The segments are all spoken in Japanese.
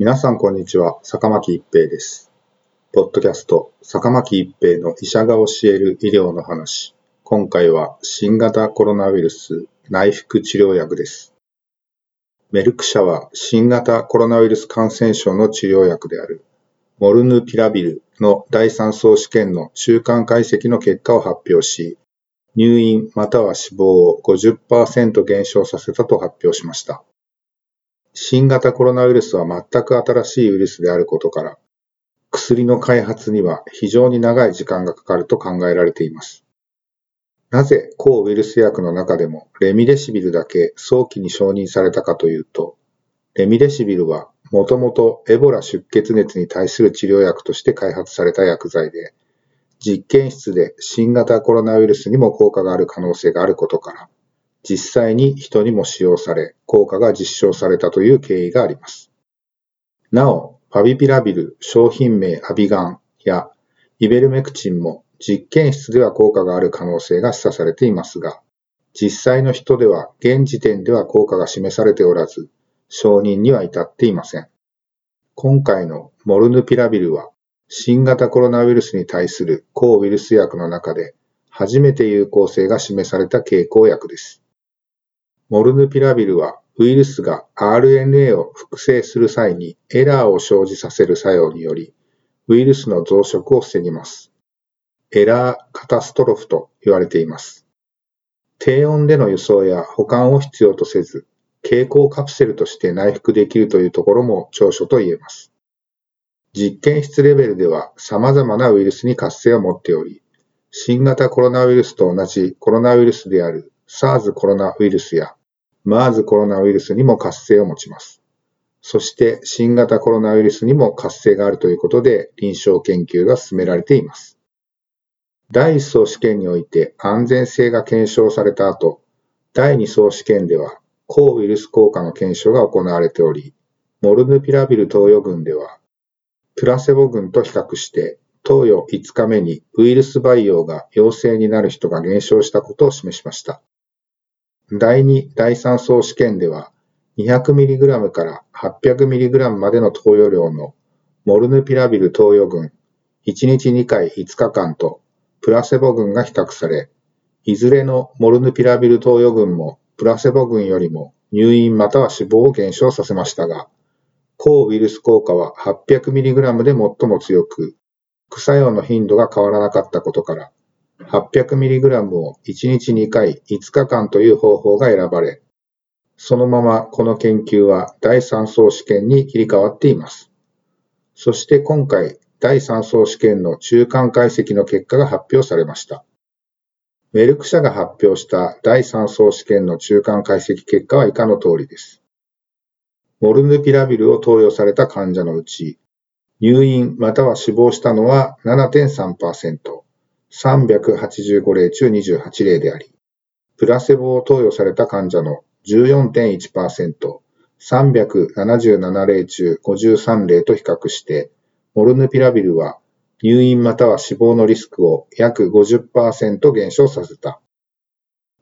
皆さんこんにちは、坂巻一平です。ポッドキャスト、坂巻一平の医者が教える医療の話。今回は新型コロナウイルス内服治療薬です。メルク社は新型コロナウイルス感染症の治療薬であるモルヌピラビルの第3層試験の中間解析の結果を発表し、入院または死亡を50%減少させたと発表しました。新型コロナウイルスは全く新しいウイルスであることから、薬の開発には非常に長い時間がかかると考えられています。なぜ抗ウイルス薬の中でもレミデシビルだけ早期に承認されたかというと、レミデシビルはもともとエボラ出血熱に対する治療薬として開発された薬剤で、実験室で新型コロナウイルスにも効果がある可能性があることから、実際に人にも使用され、効果が実証されたという経緯があります。なお、ファビピラビル商品名アビガンやイベルメクチンも実験室では効果がある可能性が示唆されていますが、実際の人では現時点では効果が示されておらず、承認には至っていません。今回のモルヌピラビルは、新型コロナウイルスに対する抗ウイルス薬の中で初めて有効性が示された経口薬です。モルヌピラビルはウイルスが RNA を複製する際にエラーを生じさせる作用により、ウイルスの増殖を防ぎます。エラーカタストロフと言われています。低温での輸送や保管を必要とせず、経口カプセルとして内服できるというところも長所と言えます。実験室レベルでは様々なウイルスに活性を持っており、新型コロナウイルスと同じコロナウイルスである SARS コロナウイルスや MERS コロナウイルスにも活性を持ちます。そして新型コロナウイルスにも活性があるということで臨床研究が進められています。第1層試験において安全性が検証された後、第2層試験では抗ウイルス効果の検証が行われており、モルヌピラビル投与群では、プラセボ群と比較して、投与5日目にウイルス培養が陽性になる人が減少したことを示しました。第2、第3層試験では、200mg から 800mg までの投与量のモルヌピラビル投与群1日2回5日間とプラセボ群が比較され、いずれのモルヌピラビル投与群もプラセボ群よりも入院または死亡を減少させましたが、抗ウイルス効果は 800mg で最も強く、副作用の頻度が変わらなかったことから、800mg を1日2回5日間という方法が選ばれ、そのままこの研究は第3層試験に切り替わっています。そして今回、第3層試験の中間解析の結果が発表されました。メルク社が発表した第3層試験の中間解析結果は以下の通りです。モルヌピラビルを投与された患者のうち、入院または死亡したのは7.3%、385例中28例であり、プラセボを投与された患者の14.1%、377例中53例と比較して、モルヌピラビルは入院または死亡のリスクを約50%減少させた。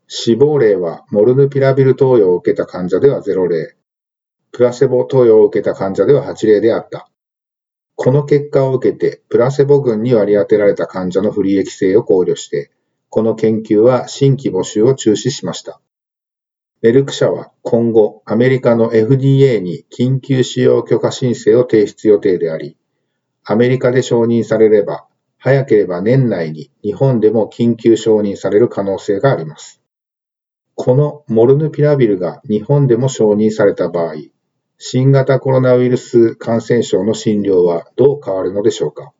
死亡例はモルヌピラビル投与を受けた患者では0例、プラセボ投与を受けた患者では8例であった。この結果を受けて、プラセボ群に割り当てられた患者の不利益性を考慮して、この研究は新規募集を中止しました。メルク社は今後、アメリカの FDA に緊急使用許可申請を提出予定であり、アメリカで承認されれば、早ければ年内に日本でも緊急承認される可能性があります。このモルヌピラビルが日本でも承認された場合、新型コロナウイルス感染症の診療はどう変わるのでしょうか？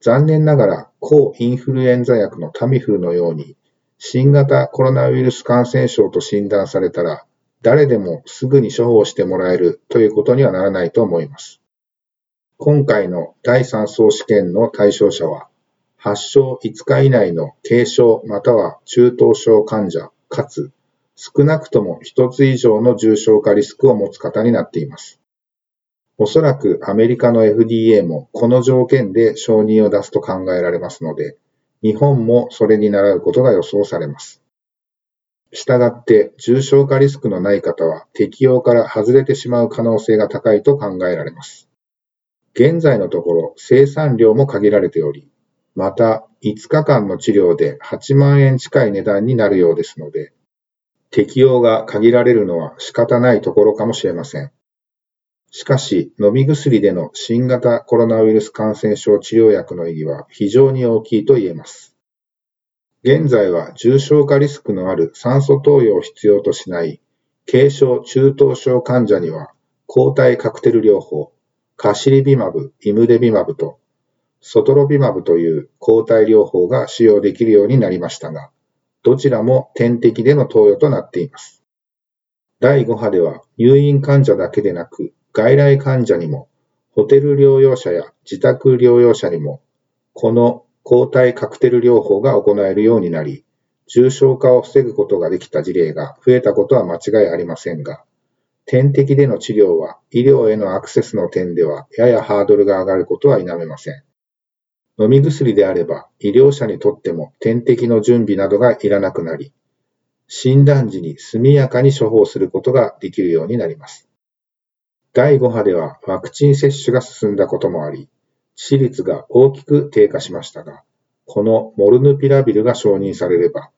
残念ながら抗インフルエンザ薬のタミフルのように新型コロナウイルス感染症と診断されたら誰でもすぐに処方してもらえるということにはならないと思います。今回の第3層試験の対象者は発症5日以内の軽症または中等症患者かつ少なくとも1つ以上の重症化リスクを持つ方になっています。おそらくアメリカの FDA もこの条件で承認を出すと考えられますので、日本もそれに倣うことが予想されます。したがって重症化リスクのない方は適用から外れてしまう可能性が高いと考えられます。現在のところ生産量も限られており、また5日間の治療で8万円近い値段になるようですので、適用が限られるのは仕方ないところかもしれません。しかし、飲み薬での新型コロナウイルス感染症治療薬の意義は非常に大きいと言えます。現在は重症化リスクのある酸素投与を必要としない軽症・中等症患者には抗体カクテル療法、カシリビマブ、イムデビマブとソトロビマブという抗体療法が使用できるようになりましたが、どちらも点滴での投与となっています。第5波では入院患者だけでなく外来患者にも、ホテル療養者や自宅療養者にも、この抗体カクテル療法が行えるようになり、重症化を防ぐことができた事例が増えたことは間違いありませんが、点滴での治療は医療へのアクセスの点ではややハードルが上がることは否めません。飲み薬であれば医療者にとっても点滴の準備などがいらなくなり、診断時に速やかに処方することができるようになります。第5波ではワクチン接種が進んだこともあり、致死率が大きく低下しましたが、このモルヌピラビルが承認されれば、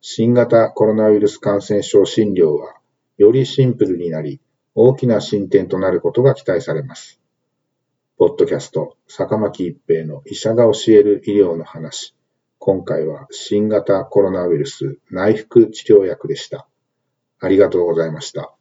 新型コロナウイルス感染症診療はよりシンプルになり、大きな進展となることが期待されます。ポッドキャスト、坂巻一平の医者が教える医療の話。今回は新型コロナウイルス内服治療薬でした。ありがとうございました。